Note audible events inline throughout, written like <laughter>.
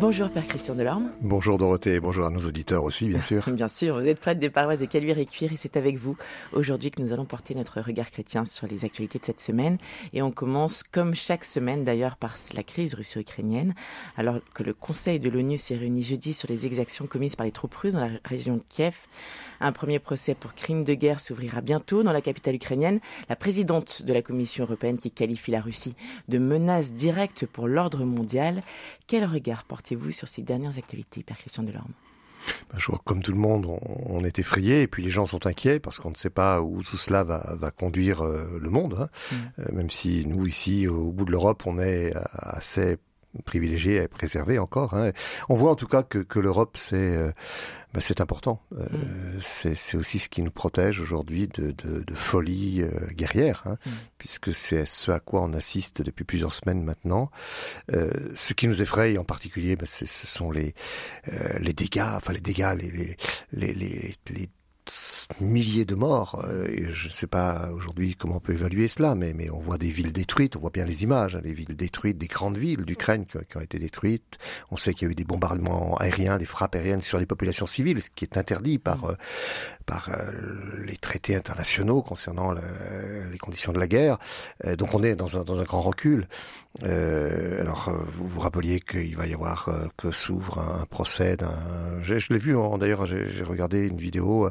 Bonjour Père Christian Delorme. Bonjour Dorothée, bonjour à nos auditeurs aussi, bien sûr. <laughs> bien sûr, vous êtes prêtre des paroisses de Caluire et Cuire et c'est avec vous aujourd'hui que nous allons porter notre regard chrétien sur les actualités de cette semaine. Et on commence, comme chaque semaine d'ailleurs, par la crise russo-ukrainienne. Alors que le Conseil de l'ONU s'est réuni jeudi sur les exactions commises par les troupes russes dans la région de Kiev, un premier procès pour crime de guerre s'ouvrira bientôt dans la capitale ukrainienne. La présidente de la Commission européenne qui qualifie la Russie de menace directe pour l'ordre mondial. Quel regard portez-vous sur ces dernières actualités, Père Christian Delorme ben, je vois comme tout le monde, on, est effrayé et puis les gens sont inquiets parce qu'on ne sait pas où tout cela va, va conduire euh, le monde. Hein. Mm. Euh, même si nous ici, au bout de l'Europe, on est assez privilégié et préservé encore. Hein. On voit en tout cas que, que l'Europe, c'est euh, bah, c'est important. Euh, mm. C'est aussi ce qui nous protège aujourd'hui de, de, de, folie euh, guerrière, hein, mm. puisque c'est ce à quoi on assiste depuis plusieurs semaines maintenant. Ce qui nous effraie en particulier, bah, ce sont les, les dégâts, enfin les dégâts, les, les, les, les milliers de morts. Euh, et je ne sais pas aujourd'hui comment on peut évaluer cela, mais, mais on voit des villes détruites, on voit bien les images, hein, des villes détruites, des grandes villes d'Ukraine qui, qui, ont été détruites. On sait qu'il y a eu des bombardements aériens, des frappes aériennes sur les populations civiles, ce qui est interdit par, mm. euh, par euh, les traités internationaux concernant les conditions de la guerre. donc on est dans un, dans un grand recul. alors vous vous rappeliez qu'il va y avoir que s'ouvre un, procès d'un... Je, l'ai vu, hein, d'ailleurs j'ai regardé une vidéo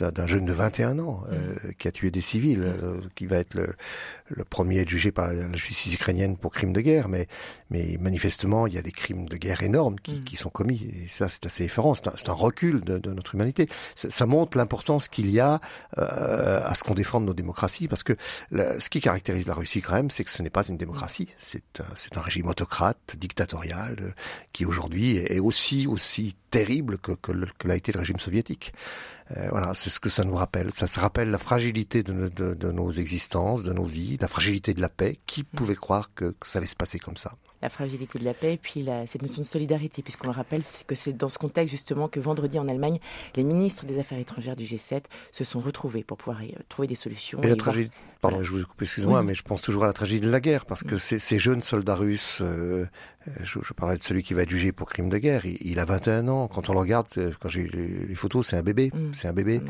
d'un jeune de 21 ans euh, mm. qui a tué des civils, euh, qui va être le, le premier à être jugé par la justice ukrainienne pour crimes de guerre, mais, mais manifestement, il y a des crimes de guerre énormes qui, mm. qui sont commis. Et ça, c'est assez effrayant. C'est un, un, recul de, de, notre humanité. Ça, ça montre l'importance qu'il y a euh, à ce qu'on défende nos démocraties, parce que ce qui caractérise la Russie quand même, c'est que ce n'est pas une démocratie. C'est un, un régime autocrate, dictatorial, euh, qui aujourd'hui est aussi aussi terrible que, que, que l'a été le régime soviétique. Euh, voilà, c'est ce que ça nous rappelle. Ça se rappelle la fragilité de, de, de, nos existences, de nos vies, la fragilité de la paix. Qui mm. pouvait croire que, que ça allait se passer comme ça? La fragilité de la paix et puis la, cette notion de solidarité, puisqu'on le rappelle, c'est que c'est dans ce contexte justement que vendredi en Allemagne, les ministres des Affaires étrangères du G7 se sont retrouvés pour pouvoir y, euh, trouver des solutions. Et, la tragédie, pardon, je vous coupe, excusez-moi, mais je pense toujours à la tragédie de la guerre, parce que ces, ces, jeunes soldats russes, euh, je, je, parlais de celui qui va être jugé pour crime de guerre, il, il a 21 ans. Quand on le regarde, quand j'ai les, les, photos, c'est un bébé, mm. c'est un bébé,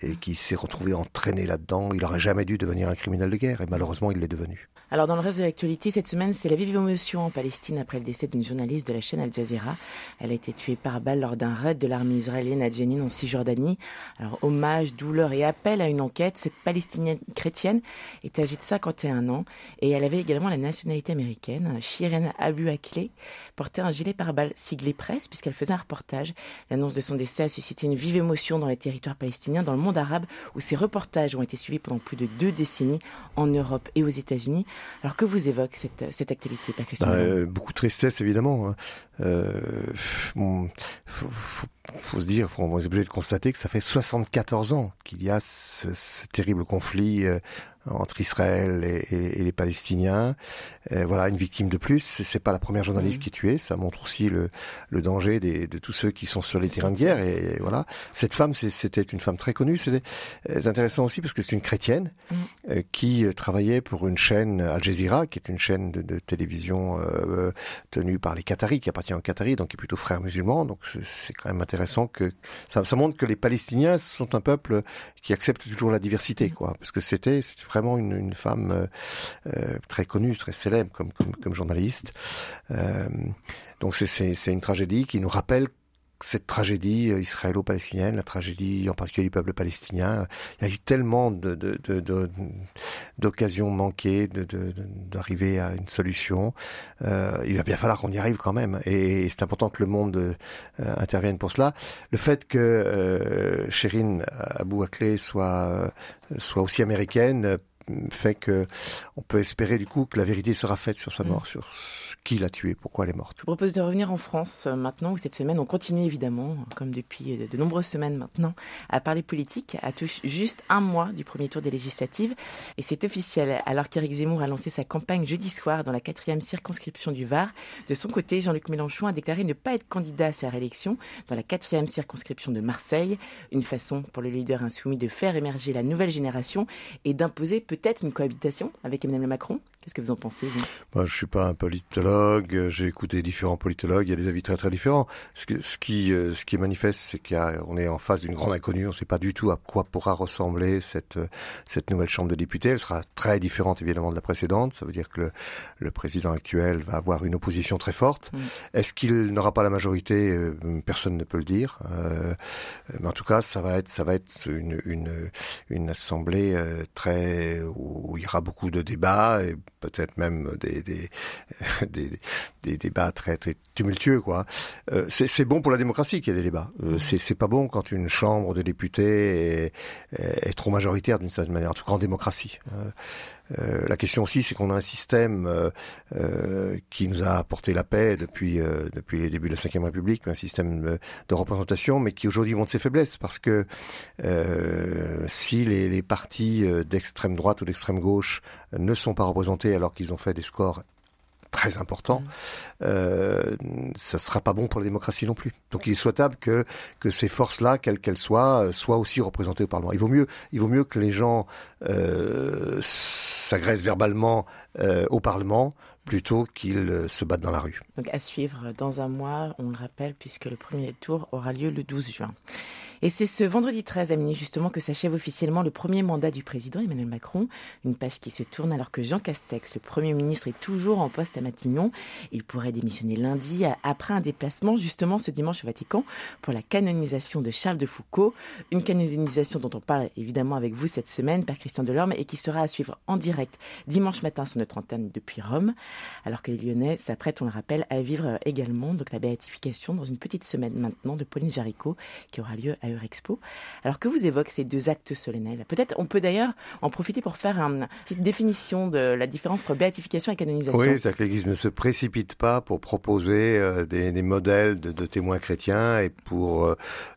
et qui s'est retrouvé entraîné là-dedans. Il aurait jamais dû devenir un criminel de guerre, et malheureusement, il l'est devenu. Alors dans le reste de l'actualité, cette semaine, c'est la vive émotion en Palestine après le décès d'une journaliste de la chaîne Al Jazeera. Elle a été tuée par balle lors d'un raid de l'armée israélienne à Jenin en Cisjordanie. Alors hommage, douleur et appel à une enquête. Cette palestinienne chrétienne est âgée de 51 ans et elle avait également la nationalité américaine. Shiren Abu Akleh portait un gilet par balle siglé presse puisqu'elle faisait un reportage. L'annonce de son décès a suscité une vive émotion dans les territoires palestiniens, dans le monde arabe où ces reportages ont été suivis pendant plus de deux décennies en Europe et aux États-Unis. Alors que vous évoque cette, cette actualité, Père Christian bah, Beaucoup de tristesse, évidemment. Hein. Euh, bon, faut, faut, faut, se dire, on est obligé de constater que ça fait 74 ans qu'il y a ce, ce terrible conflit euh, entre Israël et, et, et les Palestiniens. Euh, voilà, une victime de plus. C'est pas la première journaliste mmh. qui est tuée. Ça montre aussi le, le danger des, de tous ceux qui sont sur les terrains de guerre. Et, voilà, cette femme, c'était une femme très connue. C'était euh, intéressant aussi parce que c'est une chrétienne mmh. euh, qui travaillait pour une chaîne Al Jazeera, qui est une chaîne de, de télévision euh, tenue par les Qataris, qui appartient aux Qataris, donc qui est plutôt frère musulman. Donc c'est quand même intéressant que ça, ça montre que les Palestiniens sont un peuple qui accepte toujours la diversité, mmh. quoi. Parce que c'était vraiment une, femme euh, euh, très connue, très célèbre comme, journaliste. Euh, donc c'est une tragédie qui nous rappelle cette tragédie israélo-palestinienne, la tragédie en particulier du peuple palestinien. Il y a eu tellement d'occasions de, de, manquées d'arriver à une solution. Il va bien falloir qu'on y arrive quand même. Et, c'est important que le monde intervienne pour cela. Le fait que euh, Sherine Abou Akleh soit, soit aussi américaine fait que on peut espérer du coup que la vérité sera faite sur sa mort, sur qui l'a tuée, pourquoi elle est morte? Je vous propose de revenir en France euh, maintenant, où cette semaine on continue évidemment, comme depuis de, nombreuses semaines maintenant, à parler politique, à touche juste un mois du premier tour des législatives. Et c'est officiel, alors qu'Éric Zemmour a lancé sa campagne jeudi soir dans la quatrième circonscription du Var. De son côté, Jean-Luc Mélenchon a déclaré ne pas être candidat à sa réélection dans la quatrième circonscription de Marseille. Une façon pour le leader insoumis de faire émerger la nouvelle génération et d'imposer peut-être une cohabitation avec Emmanuel Macron. Qu'est-ce que vous en pensez, vous? Moi, je suis pas un politologue. J'ai écouté différents politologues. Il y a des avis très très différents. Ce, ce qui, euh, ce qui est manifeste, c'est qu'on est en face d'une grande inconnue. On ne sait pas du tout à quoi pourra ressembler cette cette nouvelle Chambre de députés. Elle sera très différente évidemment de la précédente. Ça veut dire que le, le président actuel va avoir une opposition très forte. Mm. Est-ce qu'il n'aura pas la majorité? Euh, Personne ne peut le dire. Euh, mais en tout cas, ça va être ça va être une une, une assemblée euh, très où il y aura beaucoup de débats et peut-être même des, <laughs> des, des, débats très, très tumultueux. quoi. Euh, c'est bon pour la démocratie qu'il y ait des débats. Euh, c'est pas bon quand une chambre de députés est, est trop majoritaire d'une certaine manière, en tout cas en démocratie. Euh, euh, la question aussi, c'est qu'on a un système euh, euh, qui nous a apporté la paix depuis depuis les débuts de la Ve République, un système de représentation, mais qui aujourd'hui montre ses faiblesses parce que si les partis d'extrême droite ou d'extrême gauche ne sont pas représentés alors qu'ils ont fait des scores très important, mm. euh, ça sera pas bon pour la démocratie non plus. Donc il est souhaitable que que ces forces-là, quelles qu'elles soient, soient aussi représentées au Parlement. Il vaut mieux, il vaut mieux que les gens euh, s'agressent verbalement euh, au Parlement plutôt qu'ils euh, se battent dans la rue. Donc à suivre dans un mois, on le rappelle, puisque le premier tour aura lieu le 12 juin. Et c'est ce vendredi 13 à minuit justement que s'achève officiellement le premier mandat du président Emmanuel Macron. Une page qui se tourne alors que Jean Castex, le Premier ministre, est toujours en poste à Matignon. Il pourrait démissionner lundi après un déplacement justement ce dimanche au Vatican pour la canonisation de Charles de Foucault. Une canonisation dont on parle évidemment avec vous cette semaine, Père Christian Delorme, et qui sera à suivre en direct dimanche matin sur notre antenne depuis Rome. Alors que les Lyonnais s'apprêtent, on le rappelle, à vivre également donc la béatification dans une petite semaine maintenant de Pauline Jaricot qui aura lieu à Expo. Alors que vous évoquez ces deux actes solennels? Peut-être on peut d'ailleurs en profiter pour faire une petite définition de la différence entre béatification et canonisation. Oui, c'est-à-dire que l'Église ne se précipite pas pour proposer euh, des, modèles de, témoins chrétiens et pour euh,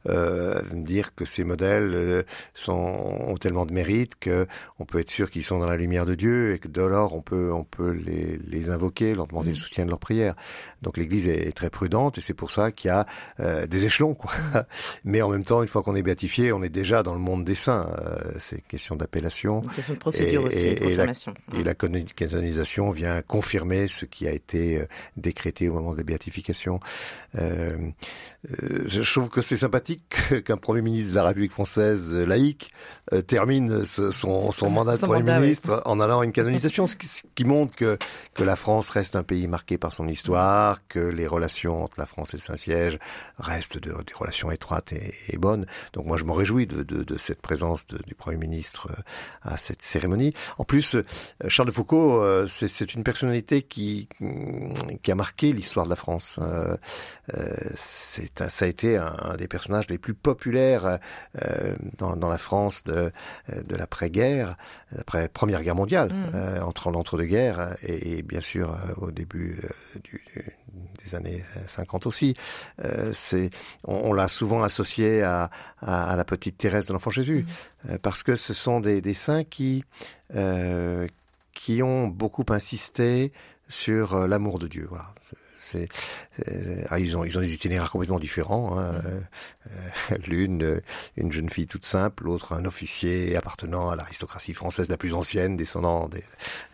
euh, dire que ces modèles sont, ont tellement de mérite qu'on peut être sûr qu'ils sont dans la lumière de Dieu et que de lors on peut, on peut les, invoquer, leur demander le mm. soutien de leur prière. Donc l'Église est très prudente et c'est pour ça qu'il y a des échelons. Quoi. Mm. <laughs> Mais en même temps, une fois qu'on est béatifié, on est déjà dans le monde des saints. Euh, c'est question d'appellation. Question de procédure aussi, et, confirmation. Et la, canonisation vient confirmer ce qui a été euh, décrété au moment de la béatification. Euh, euh, je trouve que c'est sympathique <laughs> qu'un Premier ministre de la République française laïque termine son, son, mandat de Premier ministre en allant à une canonisation, ce qui, montre que, que la France reste un pays marqué par son histoire, que les relations entre la France et le Saint-Siège restent de, des relations étroites et, et bonnes. Donc moi, je m'en réjouis de, de, de, cette présence du Premier ministre euh, à cette cérémonie. En plus, euh, Charles de Foucault, euh, c'est une personnalité qui, qui a marqué l'histoire de la France. Ça a été un, des personnages les plus populaires dans, dans, la France de, de l'après-guerre, après Première Guerre mondiale, mmh. entre l'entre-deux-guerres et, et, bien sûr au début du, des années 50 aussi. On, l'a souvent associé à, à, la petite Thérèse de l'Enfant Jésus, mm. euh, parce que ce sont des, des saints qui euh, qui ont beaucoup insisté sur euh, l'amour de Dieu. Voilà. C'est, ah, ils ont ils ont des itinéraires complètement différents. Hein. Mm. Euh, l'une euh, une jeune fille toute simple, l'autre un officier appartenant à l'aristocratie française la plus ancienne, descendant des,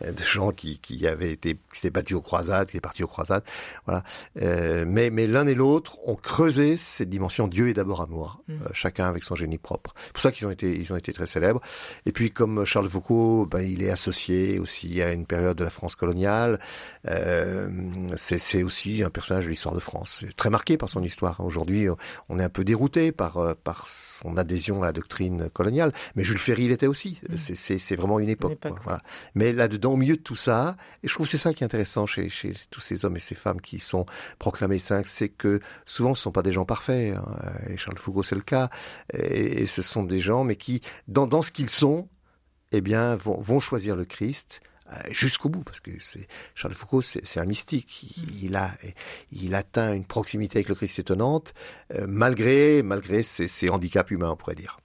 de gens qui qui avaient été qui s'étaient battus aux croisades, qui étaient partis aux croisades. Voilà. Euh, mais mais l'un et l'autre ont creusé cette dimension Dieu est d'abord amour, mm. chacun avec son génie propre. C'est pour ça qu'ils ont été ils ont été très célèbres. Et puis comme Charles Foucault, ben, il est associé aussi à une période de la France coloniale. c'est c'est aussi un personnage de l'histoire de France, très marqué par son histoire. Aujourd'hui, on est un peu dérouté par euh, par son adhésion à la doctrine coloniale, mais Jules Ferry l'était aussi. Mm. C'est vraiment une époque. voilà. Mais là-dedans, au milieu de tout ça, et je trouve c'est ça qui est intéressant chez, chez tous ces hommes et ces femmes qui sont proclamés saints, c'est que souvent ce sont pas des gens parfaits. Hein. Et Charles Foucault c'est le cas. Et, ce sont des gens, mais qui dans dans ce qu'ils sont, eh bien vont, vont choisir le Christ jusqu'au bout, parce que c'est Charles Foucault, c'est un mystique. Il, il, a, il atteint une proximité avec le Christ étonnante, malgré, malgré ses, ses handicaps humains, on pourrait dire.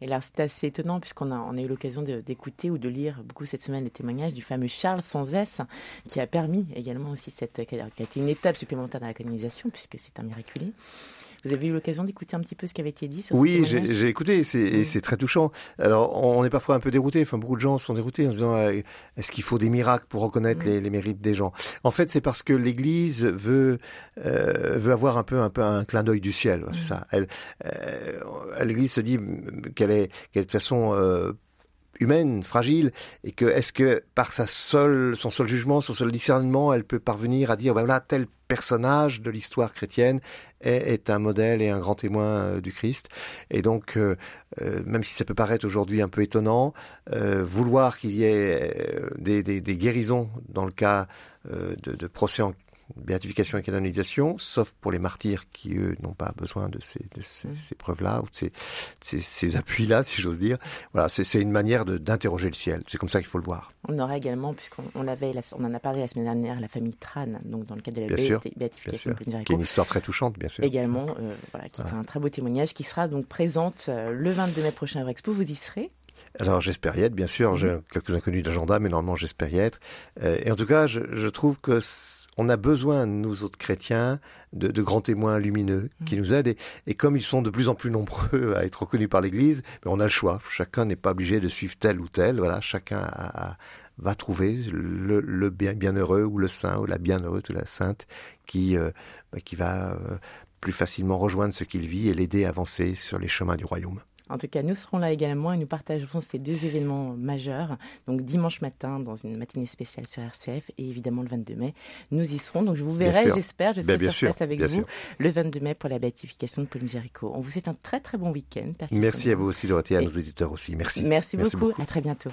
Et là, c'est assez étonnant puisqu'on a, on a eu l'occasion d'écouter ou de lire beaucoup cette semaine les témoignages du fameux Charles sans S, qui a permis également aussi cette, qui a été une étape supplémentaire dans la canonisation puisque c'est un miraculé. Vous avez eu l'occasion d'écouter un petit peu ce qui avait été dit sur Oui, j'ai écouté, et c'est très touchant. Alors, on est parfois un peu dérouté, enfin, beaucoup de gens sont déroutés en se disant euh, est-ce qu'il faut des miracles pour reconnaître les, les, mérites des gens? En fait, c'est parce que l'Église veut, euh, veut avoir un peu, un peu un clin d'œil du ciel, c'est ça. Elle, euh, L'Église se dit qu'elle est, qu'elle est de façon euh, humaine, fragile, et que est-ce que par sa seule, son seul jugement, son seul discernement, elle peut parvenir à dire ben voilà tel personnage de l'histoire chrétienne est, un modèle et un grand témoin euh, du Christ. Et donc, euh, euh, même si ça peut paraître aujourd'hui un peu étonnant, vouloir qu'il y ait des, des, des, guérisons dans le cas de, de procès en béatification et canonisation, sauf pour les martyrs qui, eux, n'ont pas besoin de ces, de ces, ces preuves-là ou de ces, ces, ces appuis-là, si j'ose dire. Voilà, c'est une manière d'interroger le ciel. C'est comme ça qu'il faut le voir. On aura également, puisqu'on on en a parlé la semaine dernière, la famille Tran, donc dans le cadre de la bien sûr, béatification bien sûr. Qui est une histoire très touchante, bien sûr. Également, euh, voilà, qui voilà. est un très beau témoignage, qui sera donc présente euh, le 22 mai prochain à Expo. Vous y serez? Alors j'espère y être, bien sûr. J'ai quelques inconnus d'agenda, mais normalement j'espère y être. Euh, et en tout cas, je, je trouve que on a besoin, nous autres chrétiens, de, de grands témoins lumineux qui mmh. nous aident. Et, et, comme ils sont de plus en plus nombreux <laughs> à être reconnus par l'Église, ben, on a le choix. Chacun n'est pas obligé de suivre tel ou tel. Voilà, chacun a, a, va trouver le, le bien, bienheureux ou le saint ou la bienheureuse ou la sainte qui, euh, ben, qui va euh, plus facilement rejoindre ce qu'il vit et l'aider à avancer sur les chemins du royaume. En tout cas, nous serons là également et nous partagerons ces deux événements majeurs. Donc dimanche matin dans une matinée spéciale sur RCF et évidemment le 22 mai, nous y serons. Donc je vous verrai, j'espère, je serai ben, sur place avec vous sûr. le 22 mai pour la béatification de Pauline Jéricho. On vous souhaite un très très bon week-end. Merci à vous aussi Dorothée, à nos éditeurs aussi. Merci. Merci, Merci beaucoup. beaucoup. À très bientôt.